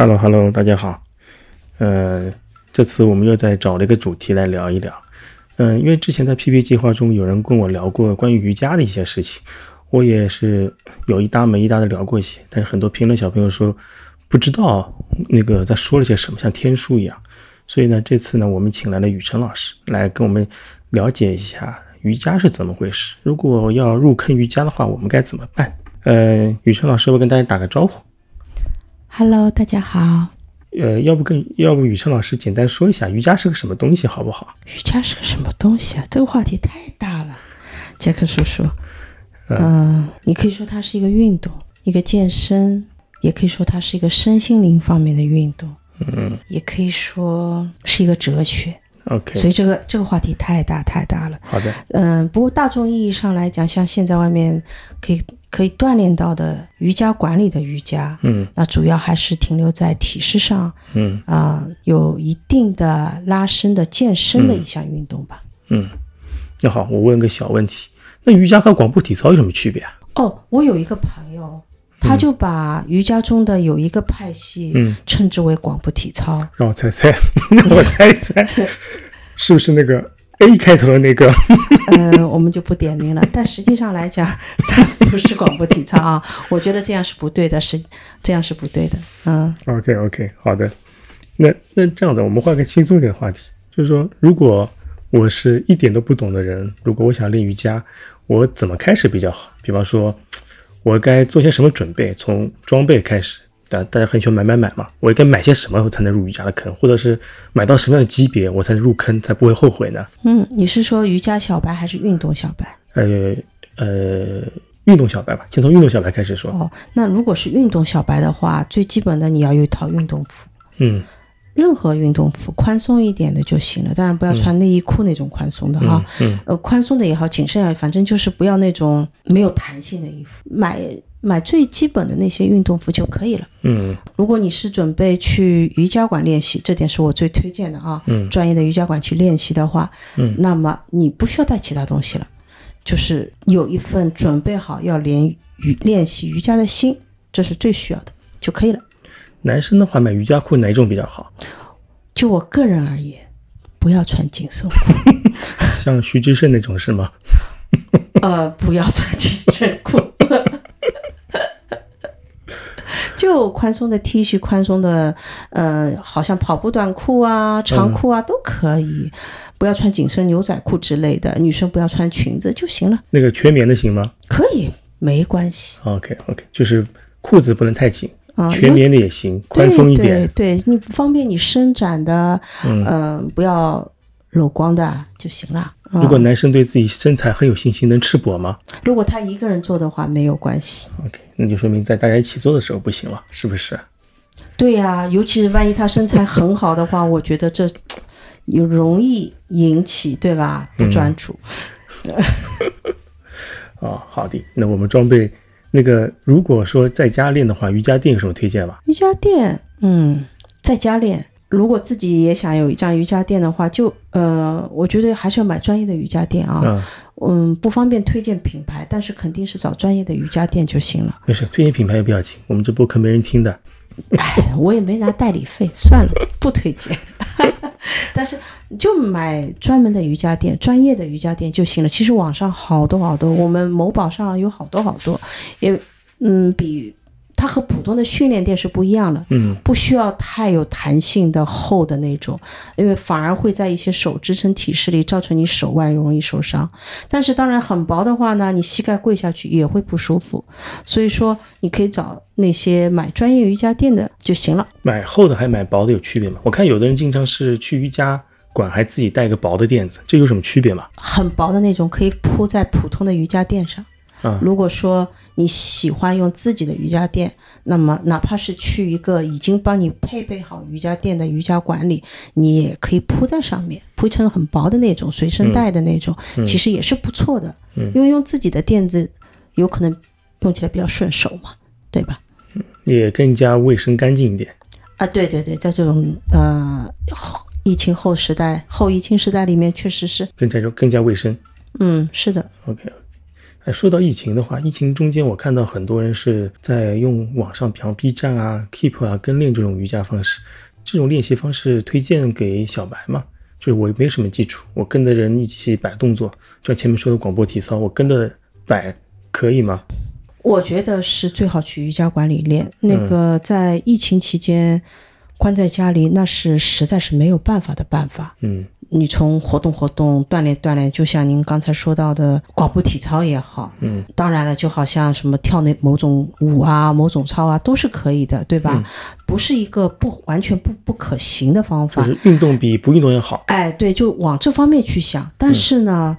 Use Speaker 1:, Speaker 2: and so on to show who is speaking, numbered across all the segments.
Speaker 1: Hello Hello，大家好。呃，这次我们又在找了一个主题来聊一聊。嗯、因为之前在 PP 计划中有人跟我聊过关于瑜伽的一些事情，我也是有一搭没一搭的聊过一些，但是很多评论小朋友说不知道那个在说了些什么，像天书一样。所以呢，这次呢，我们请来了雨辰老师来跟我们了解一下瑜伽是怎么回事。如果要入坑瑜伽的话，我们该怎么办？呃，雨辰老师我跟大家打个招呼？
Speaker 2: Hello，大家好。
Speaker 1: 呃，要不跟要不雨辰老师简单说一下瑜伽是个什么东西，好不好？
Speaker 2: 瑜伽是个什么东西啊？这个话题太大了，杰克叔叔。嗯、你可以说它是一个运动，一个健身，也可以说它是一个身心灵方面的运动，
Speaker 1: 嗯
Speaker 2: 也可以说是一个哲学。
Speaker 1: ，OK，
Speaker 2: 所以这个这个话题太大太大了。
Speaker 1: 好的，
Speaker 2: 嗯，不过大众意义上来讲，像现在外面可以可以锻炼到的瑜伽馆里的瑜伽，
Speaker 1: 嗯
Speaker 2: 那主要还是停留在体式上，
Speaker 1: 嗯
Speaker 2: 啊、有一定的拉伸的健身的一项运动吧。
Speaker 1: 嗯。那好，我问个小问题，那瑜伽和广播体操有什么区别啊？
Speaker 2: 哦，我有一个朋友，他就把瑜伽中的有一个派系
Speaker 1: 嗯，
Speaker 2: 称之为广播体操。
Speaker 1: 让我猜猜，让我猜猜，是不是那个 A 开头的那个？
Speaker 2: 嗯、我们就不点名了。但实际上来讲，它不是广播体操啊。我觉得这样是不对的，是这样是不对的。嗯
Speaker 1: OK OK，好的。那那这样的，我们换个轻松一点的话题，就是说，如果我是一点都不懂的人，如果我想练瑜伽，我怎么开始比较好？比方说，我该做些什么准备？从装备开始，大大家很喜欢买买买嘛，我应该买些什么才能入瑜伽的坑？或者是买到什么样的级别我才能入坑，才不会后悔呢？
Speaker 2: 嗯，你是说瑜伽小白还是运动小白？
Speaker 1: 呃呃，运动小白吧，先从运动小白开始说。
Speaker 2: 哦，那如果是运动小白的话，最基本的你要有一套运动服。
Speaker 1: 嗯
Speaker 2: 任何运动服宽松一点的就行了，当然不要穿内衣裤那种宽松的哈。
Speaker 1: 嗯
Speaker 2: 呃，宽松的也好，紧身也好，反正就是不要那种没有弹性的衣服，买买最基本的那些运动服就可以了。
Speaker 1: 嗯
Speaker 2: 如果你是准备去瑜伽馆练习，这点是我最推荐的啊。
Speaker 1: 嗯
Speaker 2: 专业的瑜伽馆去练习的话，
Speaker 1: 嗯
Speaker 2: 那么你不需要带其他东西了，就是有一份准备好要练瑜练习瑜伽的心，这是最需要的就可以了。
Speaker 1: 男生的话买瑜伽裤哪一种比较好？
Speaker 2: 就我个人而言，不要穿紧身裤。
Speaker 1: 像徐志胜那种是吗？
Speaker 2: 呃，不要穿紧身裤，就宽松的 T 恤、宽松的，呃，好像跑步短裤啊、长裤啊、都可以，不要穿紧身牛仔裤之类的。女生不要穿裙子就行了，
Speaker 1: 那个全棉的行吗
Speaker 2: 可以，没关系
Speaker 1: ？OK OK，就是裤子不能太紧，
Speaker 2: 啊。
Speaker 1: 全棉的也行，宽松一点。
Speaker 2: 对你方便你伸展的，嗯、不要裸光的就行了。嗯
Speaker 1: 如果男生对自己身材很有信心，能吃播吗
Speaker 2: 如果他一个人做的话，没有关系。
Speaker 1: ？OK，那就说明在大家一起做的时候不行了，是不是？
Speaker 2: 对呀、尤其是万一他身材很好的话，我觉得这有容易引起对吧不专注。
Speaker 1: 哦，好的。那我们装备那个，如果说在家练的话，瑜伽垫有什么推荐吗？
Speaker 2: 瑜伽垫，嗯，在家练。如果自己也想有一张瑜伽垫的话，就呃，我觉得还是要买专业的瑜伽垫啊。
Speaker 1: 嗯，
Speaker 2: 嗯，不方便推荐品牌，但是肯定是找专业的瑜伽垫就行了。
Speaker 1: 没事，推荐品牌也不要紧，我们这播客没人听的。
Speaker 2: 哎，我也没拿代理费，算了，不推荐。但是就买专门的瑜伽垫，专业的瑜伽垫就行了。其实网上好多好多，我们某宝上有好多好多，也嗯，比它和普通的训练垫是不一样的。
Speaker 1: 嗯
Speaker 2: 不需要太有弹性的厚的那种，因为反而会在一些手支撑体式里造成你手腕容易受伤。但是当然很薄的话呢，你膝盖跪下去也会不舒服。所以说你可以找那些买专业瑜伽垫的就行了。
Speaker 1: 买厚的还买薄的有区别吗？我看有的人经常是去瑜伽馆还自己带个薄的垫子，这有什么区别吗？
Speaker 2: 很薄的那种可以铺在普通的瑜伽垫上。
Speaker 1: 啊
Speaker 2: 如果说你喜欢用自己的瑜伽垫，那么哪怕是去一个已经帮你配备好瑜伽垫的瑜伽馆里，你也可以铺在上面，铺成很薄的那种随身带的那种，其实也是不错的。因为用自己的垫子，有可能用起来比较顺手嘛，对吧？
Speaker 1: 也更加卫生干净一点。
Speaker 2: 啊，对对对，在这种呃后疫情后时代、后疫情时代里面，确实是，
Speaker 1: 更加更加卫生。
Speaker 2: 嗯，是的
Speaker 1: ，OK 说到疫情的话，疫情中间我看到很多人是在用网上，比方 B 站啊、Keep 啊跟练这种瑜伽方式，这种练习方式推荐给小白吗？就是我没什么基础，我跟着人一起摆动作，就像前面说的广播体操，我跟着摆可以吗？
Speaker 2: 我觉得是最好去瑜伽馆里练。那个在疫情期间关在家里，那是实在是没有办法的办法。
Speaker 1: 嗯
Speaker 2: 你从活动活动、锻炼锻炼，就像您刚才说到的广播体操也好，
Speaker 1: 嗯
Speaker 2: 当然了，就好像什么跳那某种舞啊、某种操啊，都是可以的，对吧？不是一个不完全不不可行的方法。
Speaker 1: 就是运动比不运动要好。
Speaker 2: 哎，对，就往这方面去想。但是呢，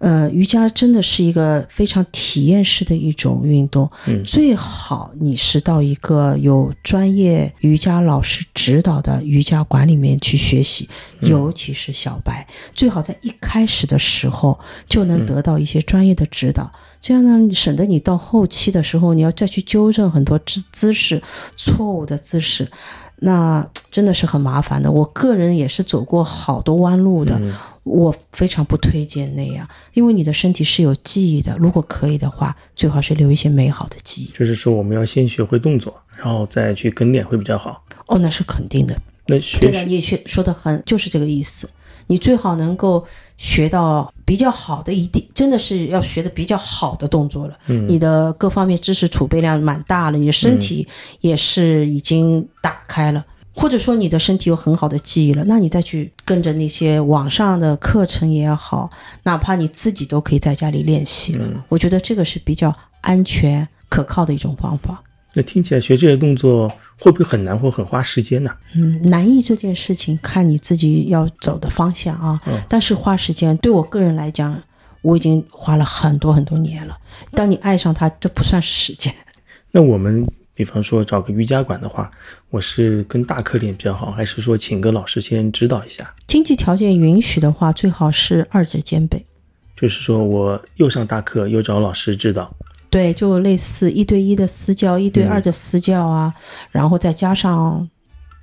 Speaker 2: 呃，瑜伽真的是一个非常体验式的一种运动，
Speaker 1: 嗯。
Speaker 2: 最好你是到一个有专业瑜伽老师指导的瑜伽馆里面去学习，尤其是小白，最好在一开始的时候就能得到一些专业的指导。这样呢，省得你到后期的时候，你要再去纠正很多姿姿势错误的姿势，那 真的是很麻烦的。我个人也是走过好多弯路的，我非常不推荐那样，因为你的身体是有记忆的。如果可以的话，最好是留一些美好的记忆。
Speaker 1: 就是说我们要先学会动作，然后再去跟练会比较好。
Speaker 2: 哦，那是肯定的。
Speaker 1: 那学
Speaker 2: 对的，你学说的很，就是这个意思。你最好能够学到比较好的一点，真的是要学的比较好的动作了。嗯，你的各方面知识储备量蛮大了，你的身体也是已经打开了，或者说你的身体有很好的记忆了，那你再去跟着那些网上的课程也好，哪怕你自己都可以在家里练习了。我觉得这个是比较安全可靠的一种方法。
Speaker 1: 那听起来学这些动作会不会很难或很花时间呢？
Speaker 2: 嗯，难易这件事情看你自己要走的方向啊。但是花时间，对我个人来讲，我已经花了很多很多年了。当你爱上它，这不算是时间。
Speaker 1: 那我们比方说找个瑜伽馆的话，我是跟大课练比较好，还是说请个老师先指导一下？
Speaker 2: 经济条件允许的话，最好是二者兼备。
Speaker 1: 就是说我又上大课，又找老师指导。
Speaker 2: 对，就类似一对一的私教、一对二的私教啊，然后再加上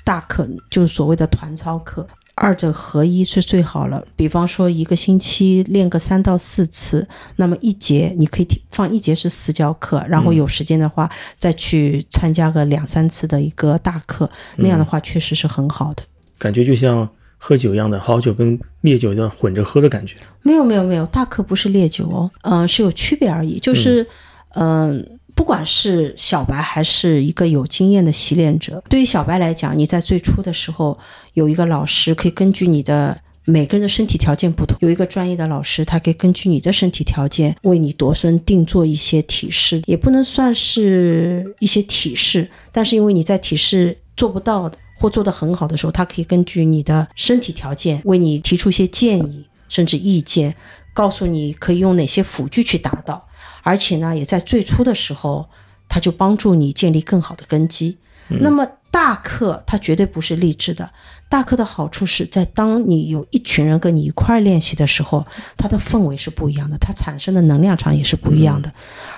Speaker 2: 大课，就是所谓的团操课，二者合一是最好了。比方说一个星期练个三到四次，那么一节你可以放一节是私教课，然后有时间的话再去参加个两三次的一个大课，那样的话确实是很好的。
Speaker 1: 感觉就像喝酒一样的，好酒跟烈酒要混着喝的感觉。
Speaker 2: 没有没有没有，大课不是烈酒哦，嗯、是有区别而已。就是，嗯、不管是小白还是一个有经验的习练者，对于小白来讲，你在最初的时候有一个老师，可以根据你的。每个人的身体条件不同，有一个专业的老师，他可以根据你的身体条件为你度身定做一些体式，也不能算是一些体式，但是因为你在体式做不到的或做得很好的时候，他可以根据你的身体条件为你提出一些建议，甚至意见，告诉你可以用哪些辅具去达到，而且呢，也在最初的时候，它就帮助你建立更好的根基。那么大课它绝对不是励志的，大课的好处是在当你有一群人跟你一块儿练习的时候，它的氛围是不一样的，它产生的能量场也是不一样的，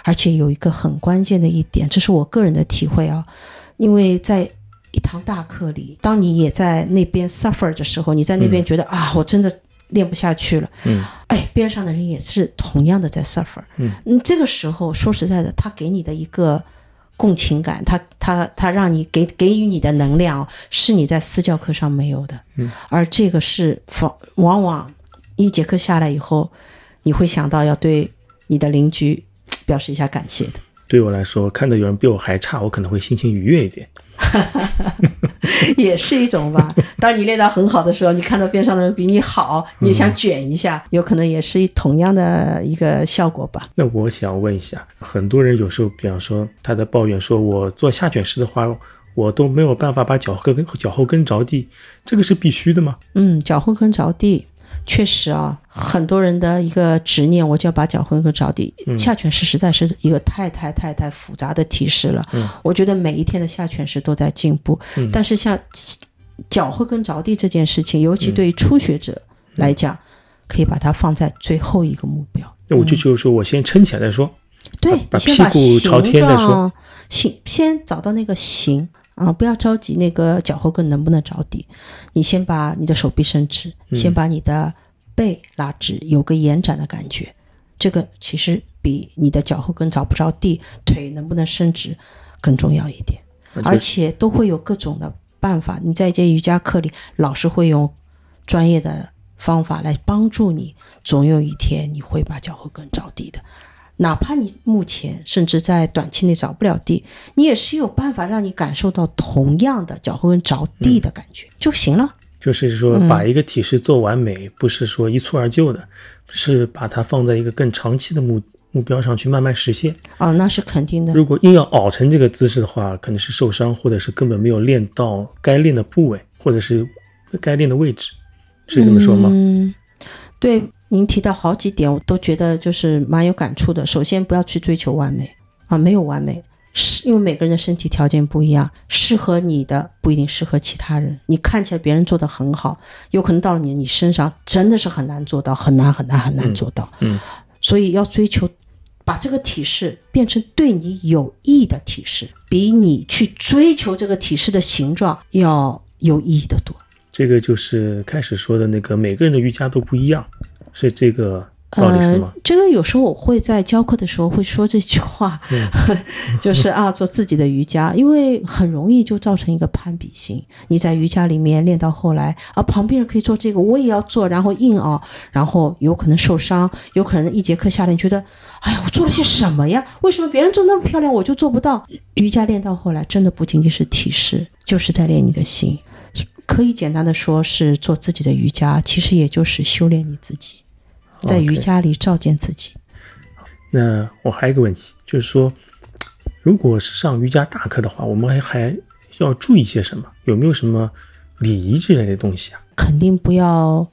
Speaker 2: 而且有一个很关键的一点，这是我个人的体会啊，因为在一堂大课里，当你也在那边 suffer 的时候，你在那边觉得、啊，我真的练不下去了，
Speaker 1: 嗯，
Speaker 2: 哎，边上的人也是同样的在 suffer，
Speaker 1: 嗯。
Speaker 2: 这个时候说实在的，他给你的一个共情感，他他他让你给给予你的能量，是你在私教课上没有的，
Speaker 1: 嗯，
Speaker 2: 而这个是往往往一节课下来以后，你会想到要对你的邻居表示一下感谢的。
Speaker 1: 对我来说，看到有人比我还差，我可能会心情愉悦一点。
Speaker 2: 也是一种吧。当你练到很好的时候，你看到边上的人比你好，你也想卷一下，有可能也是同样的一个效果吧。
Speaker 1: 那我想问一下，很多人有时候，比方说他在抱怨说，我做下卷式的话，我都没有办法把脚后跟脚后跟着地，这个是必须的吗？
Speaker 2: 嗯，脚后跟着地，确实啊，很多人的一个执念，我就要把脚后跟着地。下犬式实在是一个太太太太复杂的体式了。
Speaker 1: 嗯，
Speaker 2: 我觉得每一天的下犬式都在进步，
Speaker 1: 嗯
Speaker 2: 但是像脚后跟着地这件事情，尤其对于初学者来讲，可以把它放在最后一个目标。
Speaker 1: 那我就就是说我先撑起来再说。
Speaker 2: 对，
Speaker 1: 把屁股朝天再说
Speaker 2: 形先找到那个形啊，不要着急那个脚后跟能不能着地，你先把你的手臂伸直，
Speaker 1: 嗯
Speaker 2: 先把你的背拉直，有个延展的感觉，这个其实比你的脚后跟着不着地、腿能不能伸直更重要一点，而且都会有各种的办法。你在一节瑜伽课里，老师会用专业的方法来帮助你，总有一天你会把脚后跟着地的。哪怕你目前甚至在短期内着不了地，你也是有办法让你感受到同样的脚后跟着地的感觉就行了。
Speaker 1: 就是说，把一个体式做完美，不是说一蹴而就的，是把它放在一个更长期的目目标上去慢慢实现。
Speaker 2: 哦，那是肯定的。
Speaker 1: 如果硬要熬成这个姿势的话，可能是受伤，或者是根本没有练到该练的部位，或者是该练的位置，是这么说吗？
Speaker 2: 嗯，对。您提到好几点，我都觉得就是蛮有感触的。首先，不要去追求完美啊，没有完美，是因为每个人的身体条件不一样，适合你的不一定适合其他人。你看起来别人做的很好，有可能到了你你身上真的是很难做到，很难很难很难做到。
Speaker 1: 嗯，
Speaker 2: 所以要追求把这个体式变成对你有益的体式，比你去追求这个体式的形状要有意义的多。
Speaker 1: 这个就是开始说的那个，每个人的瑜伽都不一样。是这个道理是吗？
Speaker 2: 这个有时候我会在教课的时候会说这句话，就是啊，做自己的瑜伽，因为很容易就造成一个攀比心。你在瑜伽里面练到后来，啊，旁边人可以做这个，我也要做，然后硬熬，然后有可能受伤，有可能一节课下来，你觉得，哎呀，我做了些什么呀？为什么别人做那么漂亮，我就做不到？瑜伽练到后来，真的不仅仅是体式，就是在练你的心。可以简单的说是做自己的瑜伽，其实也就是修炼你自己。在瑜伽里照见自己。
Speaker 1: 那我还有一个问题，就是说，如果是上瑜伽大课的话，我们还还要注意些什么？有没有什么礼仪之类的东西啊？
Speaker 2: 肯定不要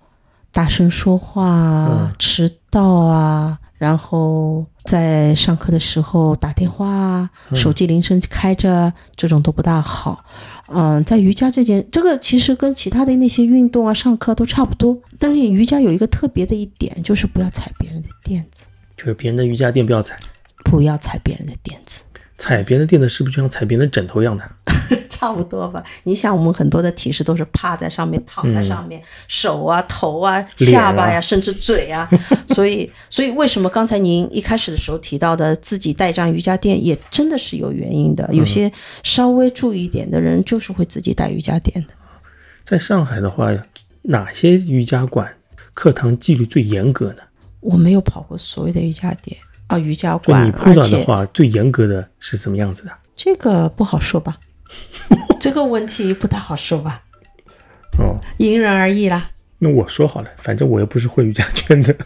Speaker 2: 大声说话、迟到啊，然后在上课的时候打电话、手机铃声开着，这种都不大好。嗯，在瑜伽这件，这个其实跟其他的那些运动啊、上课都差不多。但是瑜伽有一个特别的一点，就是不要踩别人的垫子，
Speaker 1: 就是别人的瑜伽垫不要踩，
Speaker 2: 不要踩别人的垫子。
Speaker 1: 踩别人的垫子是不是就像踩别人的枕头一样的？
Speaker 2: 差不多吧。你想，我们很多的体式都是趴在上面、躺在上面，手啊、头啊、下巴呀，甚至嘴啊。所以，所以为什么刚才您一开始的时候提到的自己带张瑜伽垫，也真的是有原因的。有些稍微注意一点的人，就是会自己带瑜伽垫的。
Speaker 1: 在上海的话，哪些瑜伽馆课堂纪律最严格呢？
Speaker 2: 我没有跑过所谓的瑜伽店。啊，瑜伽馆，
Speaker 1: 你碰到的话，最严格的是什么样子的？
Speaker 2: 这个不好说吧，这个问题不太好说吧。
Speaker 1: 哦，
Speaker 2: 因人而异啦。
Speaker 1: 那我说好了，反正我又不是混瑜伽圈的。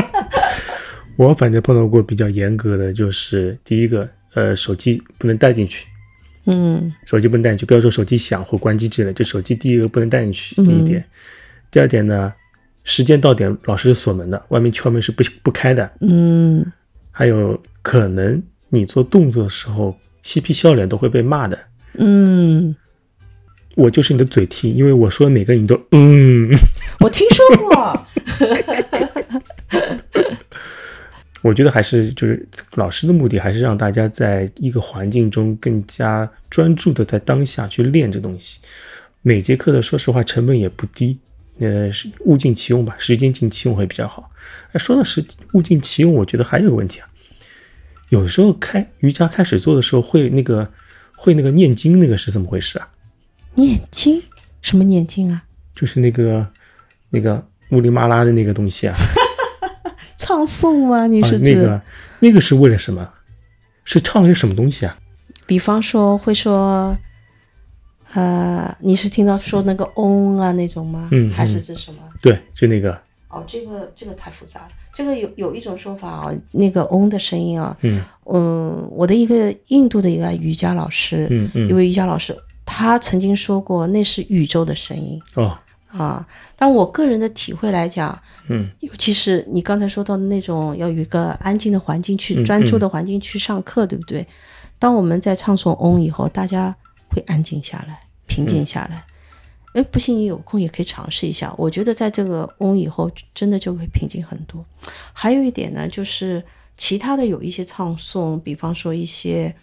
Speaker 1: 我反正碰到过比较严格的，就是第一个，呃，手机不能带进去。
Speaker 2: 嗯，
Speaker 1: 手机不能带进去，不要说手机响或关机之类，就手机第一个不能带进去。第一点，第二点呢？时间到点，老师是锁门的，外面敲门是不不开的。
Speaker 2: 嗯，
Speaker 1: 还有可能你做动作的时候嬉皮笑脸都会被骂的。
Speaker 2: 嗯，
Speaker 1: 我就是你的嘴替，因为我说每个你都嗯。
Speaker 2: 我听说过。
Speaker 1: 我觉得还是就是老师的目的还是让大家在一个环境中更加专注的在当下去练这东西。每节课的说实话成本也不低。呃，是物尽其用吧，时间尽其用会比较好。哎，说到是物尽其用，我觉得还有个问题啊，有时候开瑜伽开始做的时候会那个会那个念经，那个是怎么回事啊？
Speaker 2: 念经？什么念经啊？
Speaker 1: 就是那个那个乌里麻拉的那个东西啊。
Speaker 2: 唱诵吗？你是
Speaker 1: 那个那个是为了什么？是唱些什么东西啊？
Speaker 2: 比方说会说。呃，你是听到说那个嗡啊那种吗？
Speaker 1: 嗯，
Speaker 2: 还是这什么？
Speaker 1: 对，就那个。
Speaker 2: 哦，这个这个太复杂了。这个有有一种说法啊，那个嗡的声音啊，
Speaker 1: 嗯
Speaker 2: 嗯，我的一个印度的一个瑜伽老师，
Speaker 1: 嗯嗯，
Speaker 2: 一位瑜伽老师，他曾经说过那是宇宙的声音。
Speaker 1: 哦
Speaker 2: 啊，但我个人的体会来讲，
Speaker 1: 嗯，
Speaker 2: 尤其是你刚才说到的那种要有一个安静的环境去专注的环境去上课，对不对？当我们在唱诵嗡以后，大家。会安静下来，平静下来。哎，不信你有空也可以尝试一下。我觉得在这个嗡以后，真的就会平静很多。还有一点呢，就是其他的有一些唱诵，比方说一些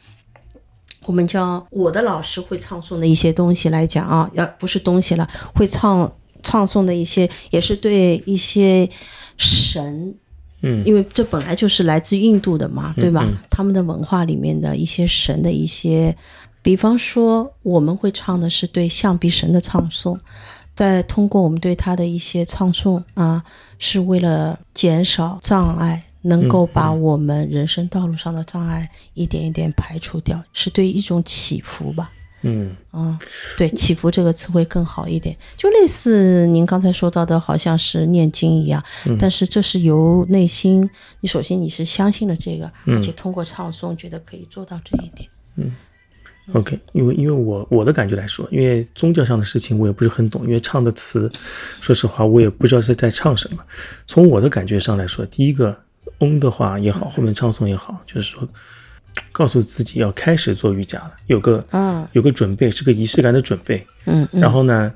Speaker 2: 我们叫我的老师会唱诵的一些东西来讲啊，要不是东西了，会唱唱诵的一些，也是对一些神
Speaker 1: 嗯
Speaker 2: 因为这本来就是来自印度的嘛，对吧？
Speaker 1: 嗯
Speaker 2: 他们的文化里面的一些神的一些，比方说我们会唱的是对象鼻神的唱诵，再通过我们对他的一些唱诵啊，是为了减少障碍。能够把我们人生道路上的障碍一点一点排除掉，是对一种祈福吧。
Speaker 1: 嗯
Speaker 2: 嗯，对，祈福这个词会更好一点，就类似您刚才说到的，好像是念经一样，但是这是由内心，你首先你是相信了这个，而且通过唱诵觉得可以做到这一点。
Speaker 1: OK，因为因为我我的感觉来说，因为宗教上的事情我也不是很懂，因为唱的词，说实话我也不知道是在唱什么。从我的感觉上来说，第一个嗡的话也好，后面唱诵也好，就是说告诉自己要开始做瑜伽了，有个
Speaker 2: 啊
Speaker 1: 有个准备，是个仪式感的准备。
Speaker 2: 嗯嗯
Speaker 1: 然后呢，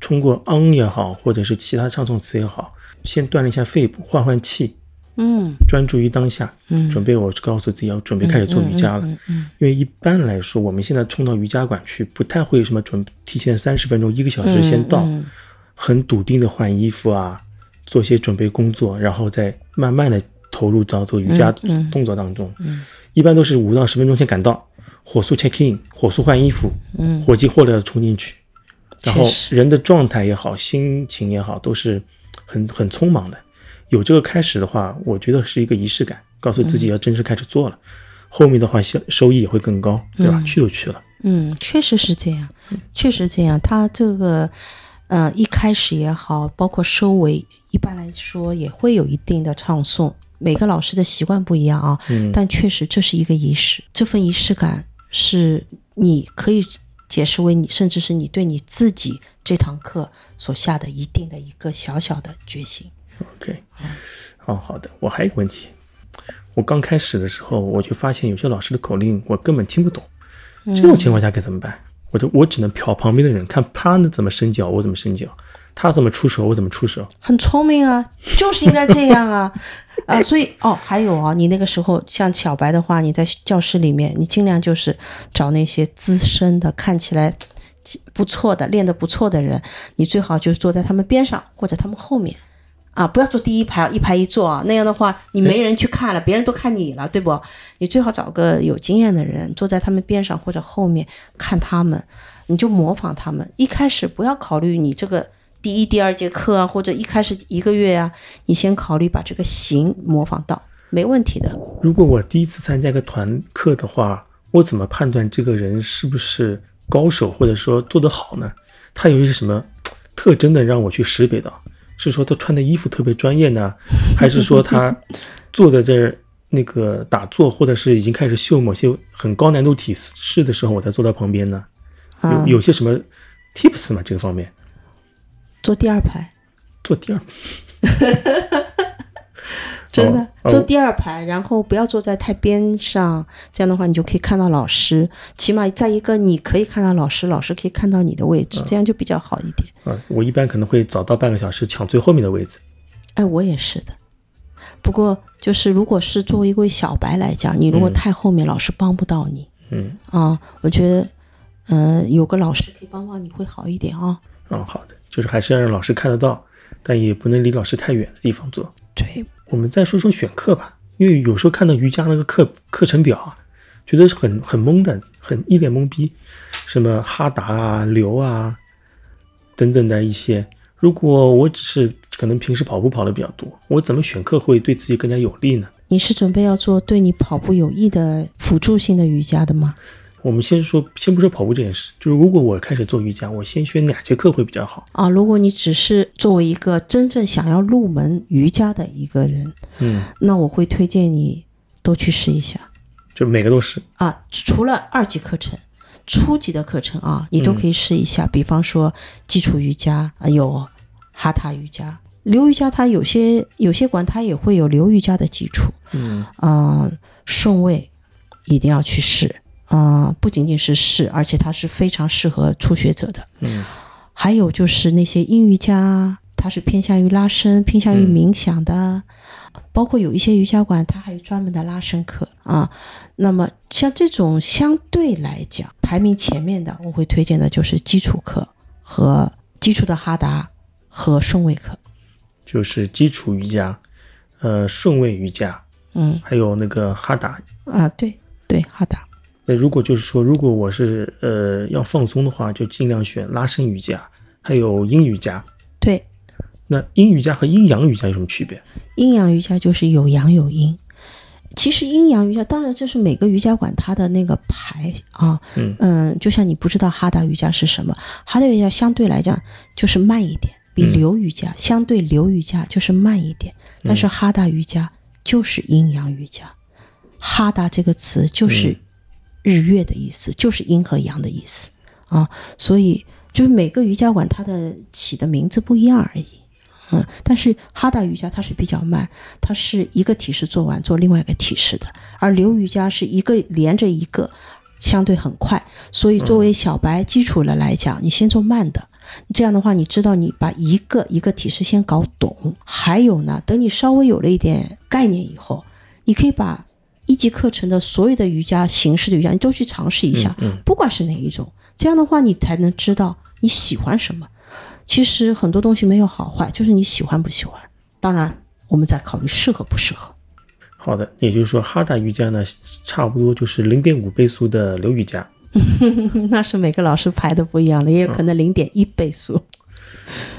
Speaker 1: 通过昂也好，或者是其他唱诵词也好，先锻炼一下肺部，换换气，
Speaker 2: 嗯
Speaker 1: 专注于当下。
Speaker 2: 嗯
Speaker 1: 准备我告诉自己要准备开始做瑜伽了。
Speaker 2: 嗯嗯
Speaker 1: 因为一般来说，我们现在冲到瑜伽馆去，不太会什么准提前三十分钟、一个小时先到，
Speaker 2: 嗯
Speaker 1: 很笃定的换衣服啊，做些准备工作，然后再慢慢的投入到做瑜伽动作当中。嗯一般都是五到十分钟先赶到，火速 check in，火速换衣服，
Speaker 2: 嗯
Speaker 1: 火急火燎的冲进去，然后人的状态也好，心情也好，都是很很匆忙的。有这个开始的话，我觉得是一个仪式感，告诉自己要正式开始做了。后面的话，收收益也会更高，对吧？去都去了，
Speaker 2: 嗯，确实是这样，确实这样。他这个，呃，一开始也好，包括收尾，一般来说也会有一定的唱诵。每个老师的习惯不一样啊，
Speaker 1: 嗯
Speaker 2: 但确实这是一个仪式，这份仪式感是你可以解释为你，甚至是你对你自己这堂课所下的一定的一个小小的决心。
Speaker 1: OK，哦，好的。我还有个问题，我刚开始的时候，我就发现有些老师的口令我根本听不懂，这种情况下该怎么办？我就我只能瞟旁边的人，看他呢怎么伸脚，我怎么伸脚；他怎么出手，我怎么出手。
Speaker 2: 很聪明啊，就是应该这样啊，啊，所以哦，还有啊，你那个时候像小白的话，你在教室里面，你尽量就是找那些资深的、看起来不错的、练得不错的人，你最好就是坐在他们边上或者他们后面。啊，不要坐第一排，一排一坐啊，那样的话你没人去看了，别人都看你了，对不？你最好找个有经验的人坐在他们边上或者后面看他们，你就模仿他们。一开始不要考虑你这个第一、第二节课啊，或者一开始一个月啊，你先考虑把这个形模仿到，没问题的。
Speaker 1: 如果我第一次参加一个团课的话，我怎么判断这个人是不是高手，或者说做得好呢？他有一些什么特征的让我去识别到？是说他穿的衣服特别专业呢，还是说他坐在这儿那个打坐，或者是已经开始秀某些很高难度体式的时候，我才坐到旁边呢？有
Speaker 2: 啊，
Speaker 1: 有些什么 tips 吗？这个方面？
Speaker 2: 坐第二排，
Speaker 1: 坐第二排。
Speaker 2: 真的、
Speaker 1: 哦
Speaker 2: 坐第二排，然后不要坐在太边上，这样的话你就可以看到老师，起码在一个你可以看到老师，老师可以看到你的位置，这样就比较好一点。
Speaker 1: 嗯，我一般可能会早到半个小时抢最后面的位置。
Speaker 2: 哎，我也是的。不过就是如果是作为一位小白来讲，你如果太后面，老师帮不到你
Speaker 1: 嗯，
Speaker 2: 啊、我觉得，嗯、有个老师可以帮帮你会好一点啊、
Speaker 1: 嗯，好的，就是还是要让老师看得到，但也不能离老师太远的地方坐。
Speaker 2: 对，
Speaker 1: 我们再说说选课吧，因为有时候看到瑜伽那个课课程表啊，觉得是很很懵的，很一脸懵逼，什么哈达啊、流啊等等的一些。如果我只是可能平时跑步跑的比较多，我怎么选课会对自己更加有利呢？
Speaker 2: 你是准备要做对你跑步有益的辅助性的瑜伽的吗？
Speaker 1: 我们先说，先不说跑步这件事，就是如果我开始做瑜伽，我先选哪节课会比较好？
Speaker 2: 啊，如果你只是作为一个真正想要入门瑜伽的一个人，
Speaker 1: 嗯，
Speaker 2: 那我会推荐你都去试一下
Speaker 1: 就每个都试。
Speaker 2: 啊。除了二级课程，初级的课程啊，你都可以试一下。比方说基础瑜伽啊，有哈塔瑜伽、流瑜伽，它有些有些馆它也会有流瑜伽的基础。
Speaker 1: 嗯
Speaker 2: 啊，顺位一定要去试啊、不仅仅是试，而且它是非常适合初学者的。
Speaker 1: 嗯
Speaker 2: 还有就是那些阴瑜伽，它是偏向于拉伸、偏向于冥想的，包括有一些瑜伽馆，它还有专门的拉伸课啊。那么像这种相对来讲排名前面的，我会推荐的就是基础课和基础的哈达和顺位课。
Speaker 1: 就是基础瑜伽，呃顺位瑜伽，
Speaker 2: 嗯
Speaker 1: 还有那个哈达。
Speaker 2: 啊，对对，哈达，
Speaker 1: 那如果就是说，如果我是呃要放松的话，就尽量选拉伸瑜伽，还有阴瑜伽。
Speaker 2: 对，
Speaker 1: 那阴瑜伽和阴阳瑜伽有什么区别？
Speaker 2: 阴阳瑜伽就是有阳有阴。其实阴阳瑜伽，当然就是每个瑜伽馆它的那个牌啊，
Speaker 1: 嗯
Speaker 2: 就像你不知道哈达瑜伽是什么，哈达瑜伽相对来讲就是慢一点，比
Speaker 1: 嗯
Speaker 2: 流瑜伽、相对流瑜伽就是慢一点，但是哈达瑜伽就是阴阳瑜伽。哈达这个词就是日月的意思，就是阴和阳的意思啊，所以就是每个瑜伽馆它的起的名字不一样而已。嗯，但是哈达瑜伽它是比较慢，它是一个体式做完做另外一个体式的，而流瑜伽是一个连着一个，相对很快。所以作为小白基础的来讲，你先做慢的，这样的话你知道你把一个一个体式先搞懂，还有呢，等你稍微有了一点概念以后，你可以把一级课程的所有的瑜伽形式的瑜伽你都去尝试一下，
Speaker 1: 嗯
Speaker 2: 不管是哪一种，这样的话你才能知道你喜欢什么。其实很多东西没有好坏，就是你喜欢不喜欢。当然，我们在考虑适合不适合。
Speaker 1: 好的，也就是说哈达瑜伽呢，差不多就是零点五倍速的流瑜伽。
Speaker 2: 那是每个老师排的不一样的，也有可能零点一倍速。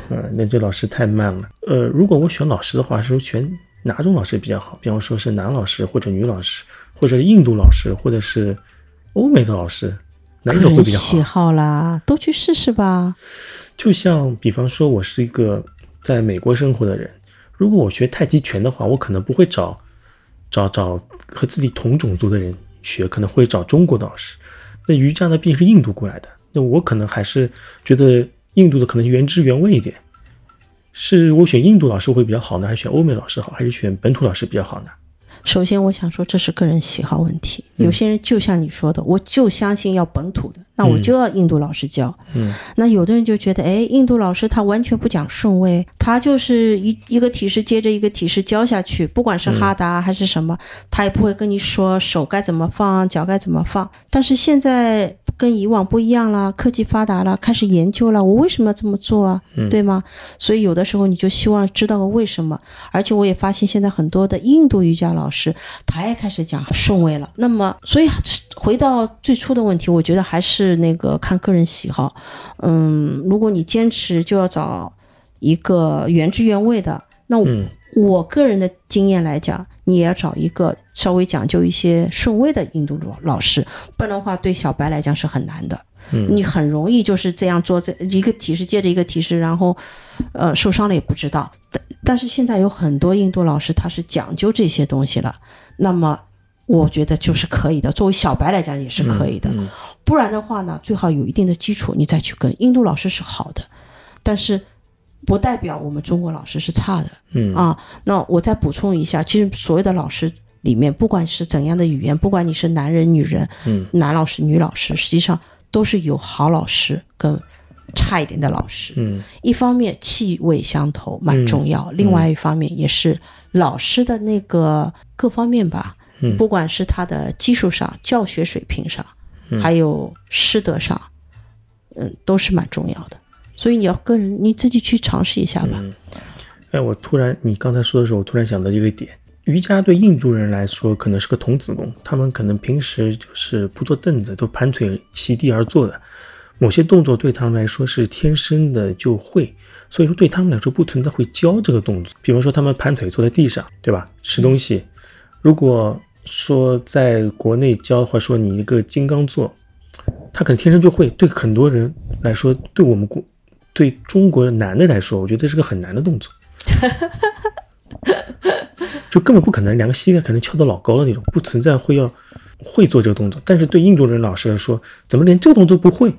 Speaker 1: 呃，那这老师太慢了。呃，如果我选老师的话，是选哪种老师比较好？比方说是男老师或者女老师，或者是印度老师，或者是欧美的老师，哪种会比较
Speaker 2: 好喜
Speaker 1: 好？
Speaker 2: 好啦，都去试试吧。
Speaker 1: 就像比方说，我是一个在美国生活的人，如果我学太极拳的话，我可能不会找找找和自己同种族的人学，可能会找中国的老师。那瑜伽呢，毕竟是印度过来的，那我可能还是觉得印度的可能原汁原味一点。是我选印度老师会比较好呢，还是选欧美老师好，还是选本土老师比较好呢？
Speaker 2: 首先，我想说这是个人喜好问题。有些人就像你说的，我就相信要本土的，那我就要印度老师教。
Speaker 1: 嗯，
Speaker 2: 那有的人就觉得，哎，印度老师他完全不讲顺位，他就是一一个体式接着一个体式教下去，不管是哈达还是什么，他也不会跟你说手该怎么放，脚该怎么放。但是现在跟以往不一样了，科技发达了，开始研究了，我为什么要这么做啊？对吗？所以有的时候你就希望知道个为什么。而且我也发现现在很多的印度瑜伽老师，他也开始讲顺位了。那么，所以回到最初的问题，我觉得还是那个看个人喜好。嗯，如果你坚持就要找一个原汁原味的，那我,、
Speaker 1: 嗯
Speaker 2: 我个人的经验来讲，你也要找一个稍微讲究一些顺位的印度老老师，不然的话对小白来讲是很难的。
Speaker 1: 嗯
Speaker 2: 你很容易就是这样做，这一个提示接着一个提示，然后，呃，受伤了也不知道。但但是现在有很多印度老师他是讲究这些东西了，那么我觉得就是可以的。作为小白来讲也是可以的，
Speaker 1: 嗯
Speaker 2: 不然的话呢，最好有一定的基础，你再去跟印度老师是好的，但是不代表我们中国老师是差的。
Speaker 1: 嗯
Speaker 2: 啊，那我再补充一下，其实所有的老师里面，不管是怎样的语言，不管你是男人、女人，
Speaker 1: 嗯，
Speaker 2: 男老师、女老师，实际上都是有好老师跟差一点的老师。
Speaker 1: 嗯。
Speaker 2: 一方面气味相投蛮重要，另外一方面也是老师的那个各方面吧，
Speaker 1: 嗯。
Speaker 2: 不管是他的技术上、教学水平上，还有师德上，嗯，都是蛮重要的。所以你要个人你自己去尝试一下吧。
Speaker 1: 哎，我突然你刚才说的时候，我突然想到一个点，瑜伽对印度人来说可能是个童子功，他们可能平时就是不坐凳子，都盘腿席地而坐的，某些动作对他们来说是天生的就会，所以说对他们来说不存在会教这个动作。比方说他们盘腿坐在地上，对吧？吃东西，如果说在国内教的话，说你一个金刚坐，他可能天生就会。对很多人来说，对我们国对中国男的来说，我觉得这是个很难的动作。就根本不可能，两个膝盖可能翘得老高的那种，不存在会要会做这个动作。但是对印度人老师来说，怎么连这个动作都不会？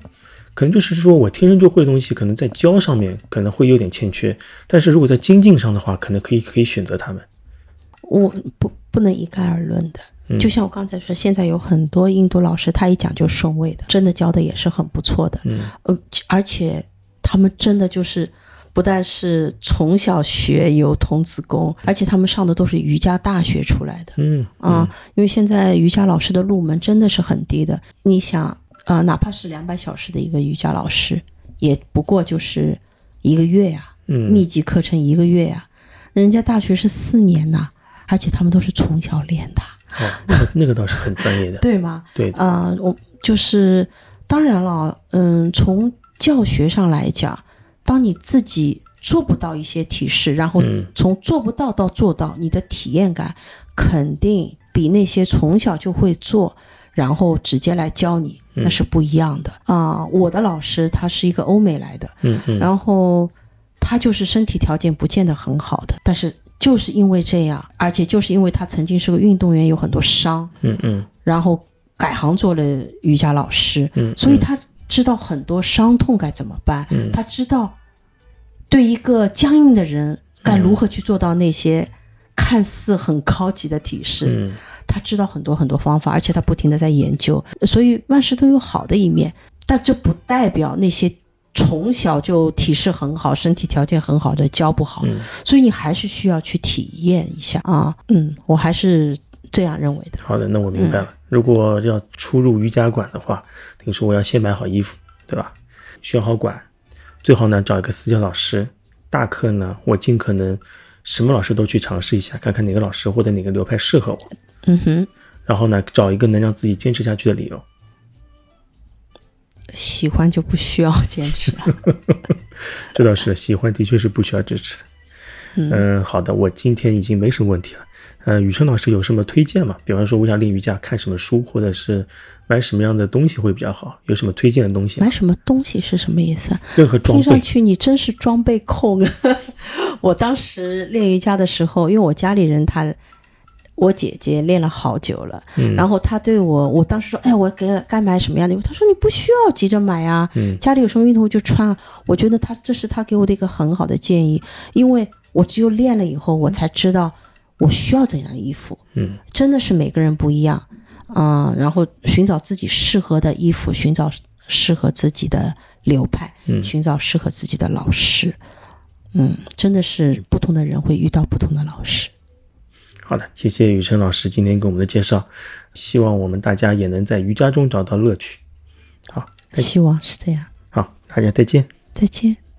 Speaker 1: 可能就是说我天生就会的东西，可能在教上面可能会有点欠缺，但是如果在精进上的话，可能可以可以选择他们。
Speaker 2: 我不不能一概而论的。就像我刚才说，现在有很多印度老师，他一讲就顺位的，真的教的也是很不错的。
Speaker 1: 嗯，
Speaker 2: 呃，而且他们真的就是不但是从小学有童子功，而且他们上的都是瑜伽大学出来的。
Speaker 1: 嗯
Speaker 2: 啊，因为现在瑜伽老师的入门真的是很低的。你想，呃，哪怕是两百小时的一个瑜伽老师，也不过就是一个月呀、
Speaker 1: 嗯
Speaker 2: 密集课程一个月呀、人家大学是四年呐，而且他们都是从小练的，
Speaker 1: 哦，那个那个倒是很专业的，
Speaker 2: 对吗？
Speaker 1: 对，
Speaker 2: 啊、我就是当然了，嗯，从教学上来讲，当你自己做不到一些提示，然后
Speaker 1: 嗯。
Speaker 2: 从做不到到做到，你的体验感肯定比那些从小就会做，然后直接来教你，那是不一样的。啊、我的老师他是一个欧美来的，
Speaker 1: 嗯嗯。
Speaker 2: 然后他就是身体条件不见得很好的，但是就是因为这样，而且就是因为他曾经是个运动员，有很多伤，
Speaker 1: 嗯嗯。
Speaker 2: 然后改行做了瑜伽老师，
Speaker 1: 嗯，
Speaker 2: 所以他知道很多伤痛该怎么办，
Speaker 1: 嗯。
Speaker 2: 他知道对一个僵硬的人该如何去做到那些看似很高级的体式，
Speaker 1: 嗯。
Speaker 2: 他知道很多很多方法，而且他不停的在研究，所以万事都有好的一面，但这不代表那些从小就体式很好、身体条件很好的教不好，
Speaker 1: 嗯。
Speaker 2: 所以你还是需要去体验一下。啊。嗯，我还是这样认为的。
Speaker 1: 好的，那我明白了。如果要出入瑜伽馆的话，等于说我要先买好衣服，对吧？选好馆，最好呢找一个私教老师。大课呢，我尽可能什么老师都去尝试一下，看看哪个老师或者哪个流派适合我。
Speaker 2: 嗯哼，
Speaker 1: 然后呢，找一个能让自己坚持下去的理由。
Speaker 2: 喜欢就不需要坚持了。
Speaker 1: 这倒是，喜欢的确是不需要支持的。嗯、好的，我今天已经没什么问题了。呃，雨辰老师有什么推荐吗？比方说，我想练瑜伽，看什么书，或者是买什么样的东西会比较好？有什么推荐的东西吗？
Speaker 2: 买什么东西是什么意思啊？
Speaker 1: 任何装
Speaker 2: 听上，去你真是装备控。我当时练瑜伽的时候，因为我家里人他，我姐姐练了好久了，
Speaker 1: 嗯
Speaker 2: 然后她对我，我当时说，哎，我给该买什么样的衣服？她说你不需要急着买啊，
Speaker 1: 嗯
Speaker 2: 家里有什么运动服就穿啊。我觉得她这是她给我的一个很好的建议，因为我只有练了以后，我才知道我需要怎样的衣服。
Speaker 1: 嗯
Speaker 2: 真的是每个人不一样，嗯，然后寻找自己适合的衣服，寻找适合自己的流派，
Speaker 1: 嗯
Speaker 2: 寻找适合自己的老师，嗯，真的是不同的人会遇到不同的老师。
Speaker 1: 好的，谢谢雨辰老师今天给我们的介绍，希望我们大家也能在瑜伽中找到乐趣。好，
Speaker 2: 希望是这样。
Speaker 1: 好，大家再见。
Speaker 2: 再见。